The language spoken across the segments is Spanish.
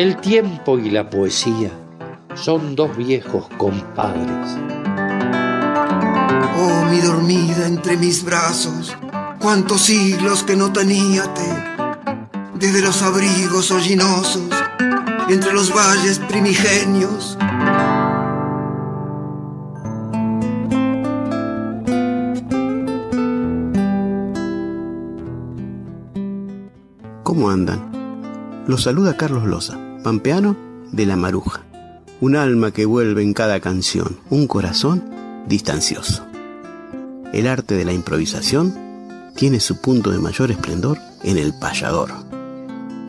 El tiempo y la poesía son dos viejos compadres. Oh, mi dormida entre mis brazos, cuántos siglos que no teníate, desde los abrigos hollinosos, entre los valles primigenios. ¿Cómo andan? Los saluda Carlos Loza, pampeano de La Maruja. Un alma que vuelve en cada canción, un corazón distancioso. El arte de la improvisación tiene su punto de mayor esplendor en el payador.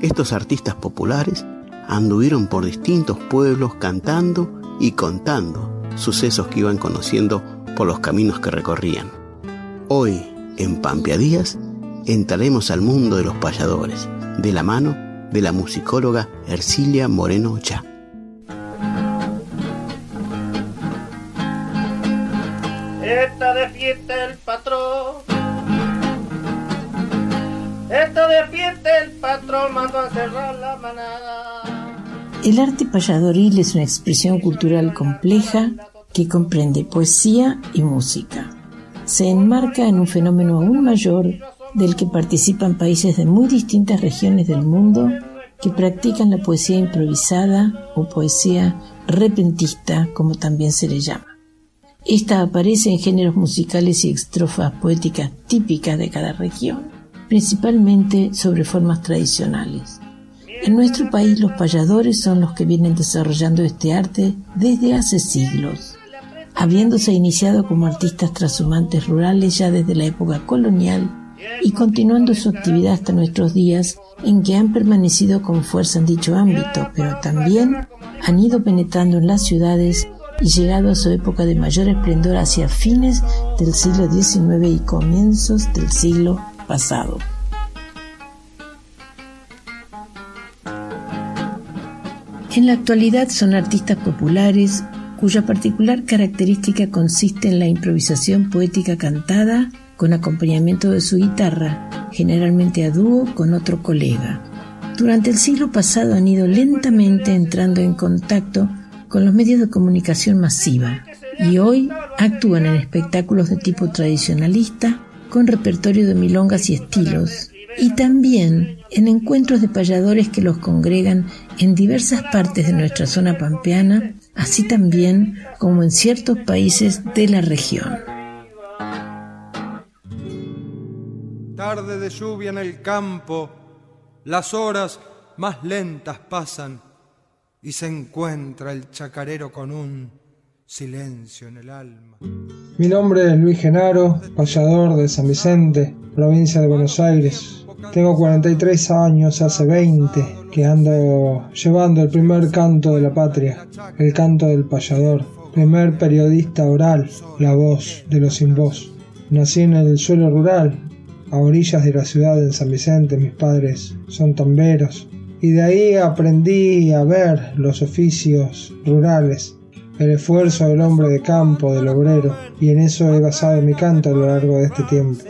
Estos artistas populares anduvieron por distintos pueblos cantando y contando sucesos que iban conociendo por los caminos que recorrían. Hoy, en Pampeadías, entraremos al mundo de los payadores, de la mano de la musicóloga Ercilia Moreno Cha. Esta de fiesta el patrón. Esta de fiesta el patrón mandó a cerrar la manada. El arte payadoril es una expresión cultural compleja que comprende poesía y música. Se enmarca en un fenómeno aún mayor del que participan países de muy distintas regiones del mundo que practican la poesía improvisada o poesía repentista, como también se le llama. Esta aparece en géneros musicales y estrofas poéticas típicas de cada región, principalmente sobre formas tradicionales. En nuestro país los payadores son los que vienen desarrollando este arte desde hace siglos, habiéndose iniciado como artistas trashumantes rurales ya desde la época colonial y continuando su actividad hasta nuestros días en que han permanecido con fuerza en dicho ámbito, pero también han ido penetrando en las ciudades y llegado a su época de mayor esplendor hacia fines del siglo XIX y comienzos del siglo pasado. En la actualidad son artistas populares cuya particular característica consiste en la improvisación poética cantada con acompañamiento de su guitarra, generalmente a dúo con otro colega. Durante el siglo pasado han ido lentamente entrando en contacto con los medios de comunicación masiva y hoy actúan en espectáculos de tipo tradicionalista con repertorio de milongas y estilos y también en encuentros de payadores que los congregan en diversas partes de nuestra zona pampeana, así también como en ciertos países de la región. Tarde de lluvia en el campo, las horas más lentas pasan y se encuentra el chacarero con un silencio en el alma. Mi nombre es Luis Genaro, payador de San Vicente, provincia de Buenos Aires. Tengo 43 años, hace 20, que ando llevando el primer canto de la patria, el canto del payador, primer periodista oral, la voz de los sin voz. Nací en el suelo rural, a orillas de la ciudad de San Vicente, mis padres son tamberos, y de ahí aprendí a ver los oficios rurales, el esfuerzo del hombre de campo, del obrero, y en eso he basado mi canto a lo largo de este tiempo.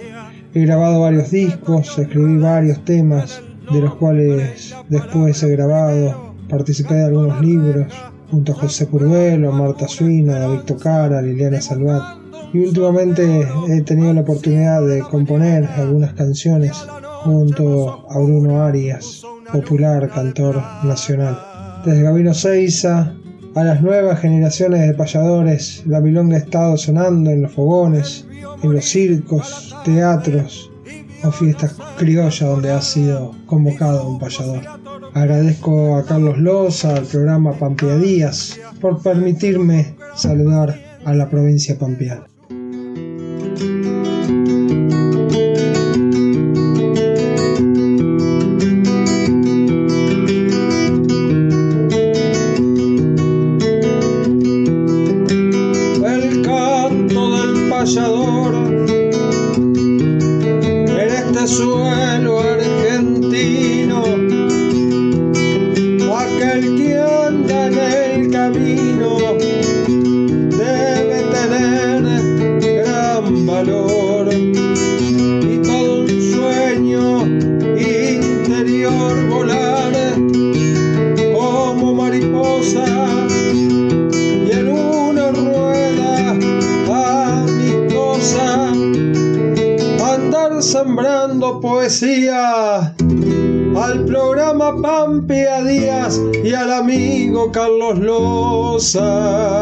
He grabado varios discos, escribí varios temas, de los cuales después he grabado, participé de algunos libros, junto a José Curvelo, Marta Suina, David Tocara, Liliana Salvat. Y últimamente he tenido la oportunidad de componer algunas canciones junto a Bruno Arias, popular cantor nacional. Desde Gabino Seiza a las nuevas generaciones de payadores, la milonga ha estado sonando en los fogones, en los circos, teatros o fiestas criollas donde ha sido convocado un payador. Agradezco a Carlos Loza, al programa Pampeadías, por permitirme saludar a la provincia pampeana. camino debe tener gran valor. Y todo un sueño interior volar como mariposa y en una rueda amistosa andar sembrando poesía a Pampe, a Díaz y al amigo Carlos Loza.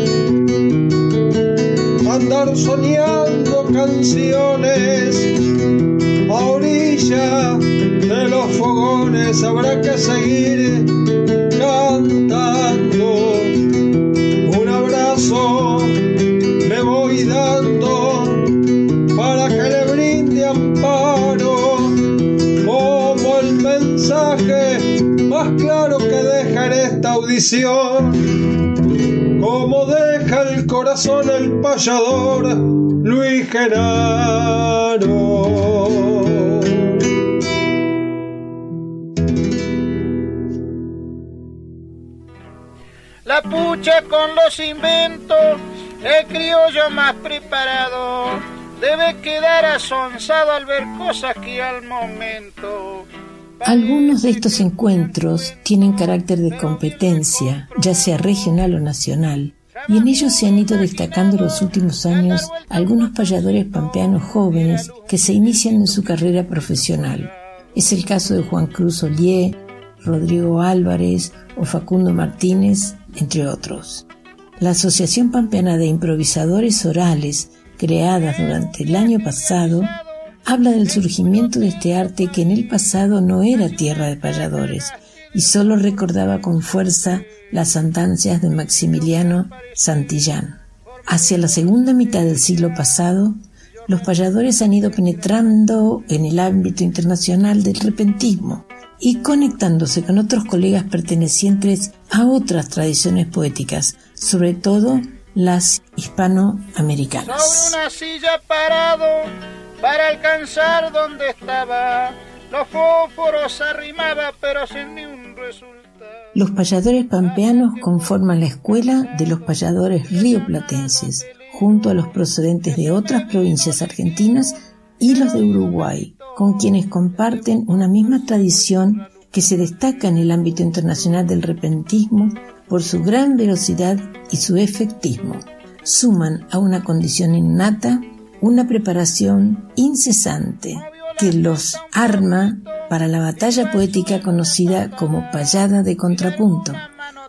soñando canciones a orilla de los fogones. Habrá que seguir cantando. Un abrazo le voy dando para que le brinde amparo más claro que deja en esta audición, como el corazón el payador Luis Genaro. La pucha con los inventos, el criollo más preparado, debe quedar asonsado al ver cosas que al momento algunos de estos encuentros tienen carácter de competencia, ya sea regional o nacional, y en ellos se han ido destacando los últimos años algunos payadores pampeanos jóvenes que se inician en su carrera profesional. Es el caso de Juan Cruz Olié, Rodrigo Álvarez o Facundo Martínez, entre otros. La Asociación Pampeana de Improvisadores Orales, creada durante el año pasado, habla del surgimiento de este arte que en el pasado no era tierra de payadores y solo recordaba con fuerza las andancias de Maximiliano Santillán. Hacia la segunda mitad del siglo pasado, los payadores han ido penetrando en el ámbito internacional del repentismo y conectándose con otros colegas pertenecientes a otras tradiciones poéticas, sobre todo las hispanoamericanas. una silla parado para alcanzar donde estaba. Los fósforos arrimaba, pero sin ni. Los payadores pampeanos conforman la escuela de los payadores rioplatenses, junto a los procedentes de otras provincias argentinas y los de Uruguay, con quienes comparten una misma tradición que se destaca en el ámbito internacional del repentismo por su gran velocidad y su efectismo. Suman a una condición innata una preparación incesante que los arma para la batalla poética conocida como payada de contrapunto,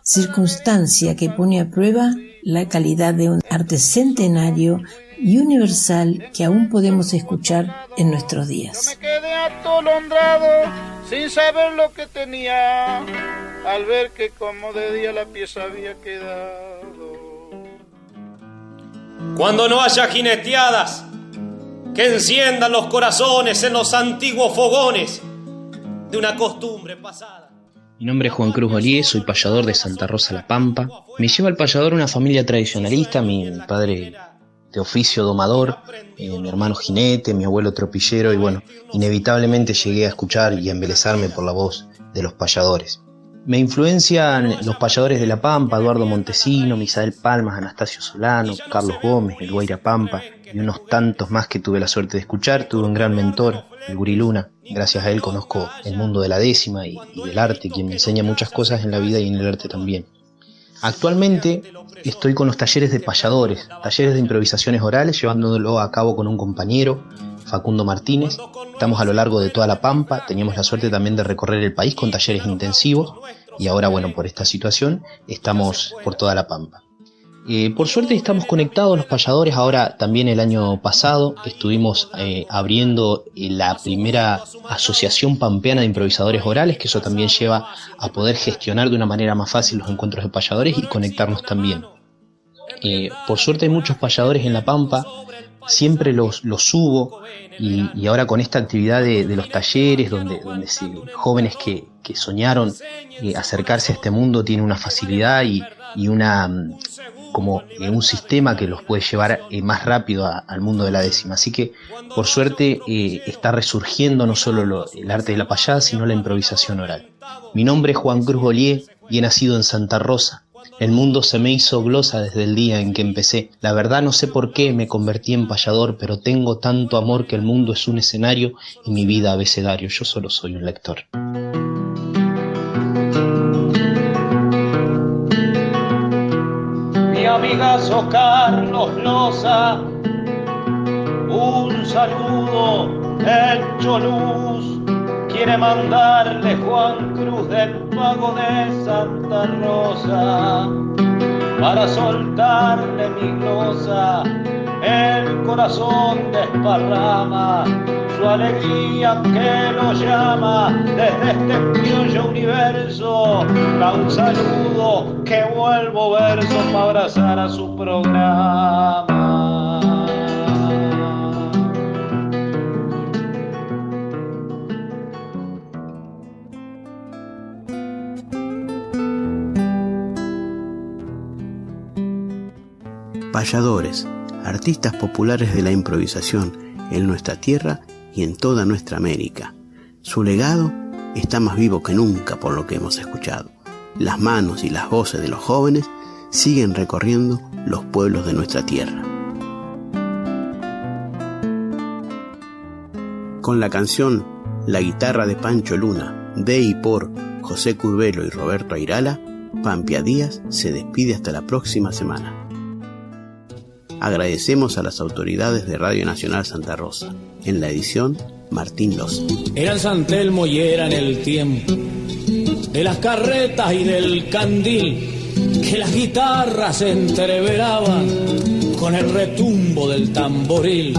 circunstancia que pone a prueba la calidad de un arte centenario y universal que aún podemos escuchar en nuestros días. me quedé atolondrado sin saber lo que tenía al ver que como de día la pieza había quedado. Cuando no haya jineteadas que enciendan los corazones en los antiguos fogones de una costumbre pasada. Mi nombre es Juan Cruz Olié, soy payador de Santa Rosa La Pampa. Me lleva al payador una familia tradicionalista, mi padre de oficio domador, eh, mi hermano jinete, mi abuelo tropillero y bueno, inevitablemente llegué a escuchar y a embelezarme por la voz de los payadores. Me influencian los payadores de La Pampa, Eduardo Montesino, Misael Palmas, Anastasio Solano, Carlos Gómez, el Guaira Pampa y unos tantos más que tuve la suerte de escuchar. Tuve un gran mentor, el Guriluna. Gracias a él conozco el mundo de la décima y, y del arte, quien me enseña muchas cosas en la vida y en el arte también. Actualmente estoy con los talleres de payadores, talleres de improvisaciones orales, llevándolo a cabo con un compañero, Facundo Martínez. Estamos a lo largo de toda la Pampa, teníamos la suerte también de recorrer el país con talleres intensivos y ahora, bueno, por esta situación estamos por toda la Pampa. Eh, por suerte estamos conectados los payadores, ahora también el año pasado estuvimos eh, abriendo eh, la primera asociación pampeana de improvisadores orales, que eso también lleva a poder gestionar de una manera más fácil los encuentros de payadores y conectarnos también. Eh, por suerte hay muchos payadores en La Pampa, siempre los, los subo y, ahora con esta actividad de, los talleres, donde, donde jóvenes que, soñaron eh, acercarse a este mundo tienen una facilidad y, una mm, como eh, un sistema que los puede llevar más rápido al mundo de la décima. Así que por suerte está resurgiendo no solo el arte de la payada, sino la improvisación oral. Mi nombre es Juan Cruz Golier y he nacido en Santa Rosa, el mundo se me hizo glosa desde el día en que empecé. La verdad no sé por qué me convertí en payador, pero tengo tanto amor que el mundo es un escenario y mi vida abecedario. Yo solo soy un lector. Amigazo Carlos Loza, un saludo hecho luz quiere mandarle Juan Cruz del pago de Santa Rosa. Para soltarle mi glosa. El corazón desparrama su alegría que lo llama desde este criollo universo. Da un saludo que vuelvo verso para abrazar a su programa. payadores, artistas populares de la improvisación en nuestra tierra y en toda nuestra América. Su legado está más vivo que nunca por lo que hemos escuchado. Las manos y las voces de los jóvenes siguen recorriendo los pueblos de nuestra tierra. Con la canción La guitarra de Pancho Luna, de y por José Curvelo y Roberto Airala, Pampia Díaz se despide hasta la próxima semana agradecemos a las autoridades de Radio Nacional Santa Rosa. En la edición, Martín Los. Eran San Telmo y eran el tiempo de las carretas y del candil, que las guitarras entreveraban con el retumbo del tamboril.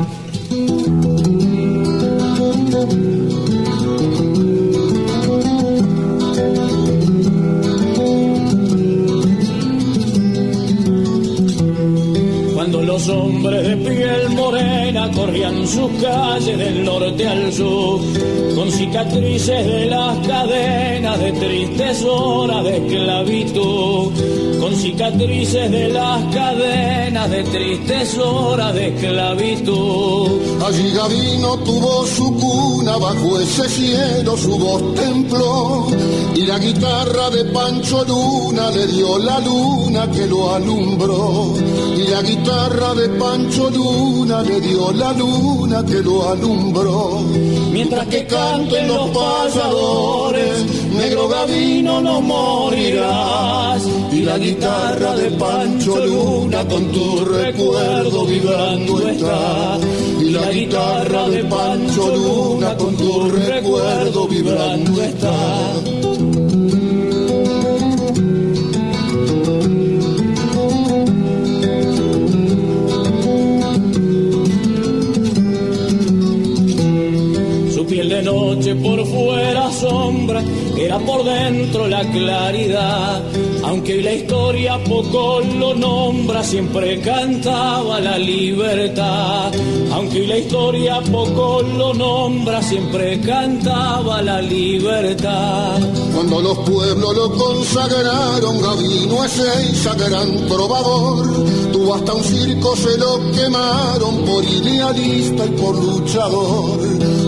Los hombres de piel morena corrían sus calles del norte al sur, con cicatrices de las cadenas de tristes horas de esclavitud, con cicatrices de las cadenas de tristes horas de esclavitud. Allí Gavino tuvo su cuna, bajo ese cielo su voz templó, y la guitarra de Pancho Luna le dio la luna que lo alumbró, y la guitarra de Pancho Luna le dio la luna que lo alumbró. Mientras que canten los pasadores, negro gavino no morirás. Y la guitarra de Pancho Luna con tu recuerdo vibrando está. Y la guitarra de Pancho Luna con tu recuerdo vibrando está. Noche por fuera sombra, era por dentro la claridad. Aunque la historia poco lo nombra, siempre cantaba la libertad. Aunque la historia poco lo nombra, siempre cantaba la libertad. Cuando los pueblos lo consagraron, Gavino ese gran trovador, tuvo hasta un circo, se lo quemaron por idealista y por luchador.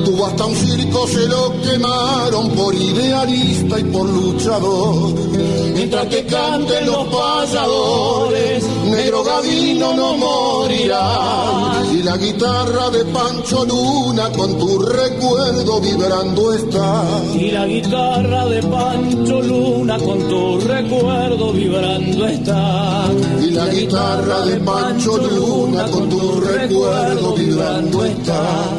Tuvo hasta un circo, se lo quemaron por idealista y por luchador. Mientras que canten los payadores, negro gavino no morirá. Y la guitarra de Pancho Luna con tu recuerdo vibrando está. Y la guitarra de Pancho Luna con tu recuerdo vibrando está. Y la guitarra de Pancho Luna con tu recuerdo vibrando está.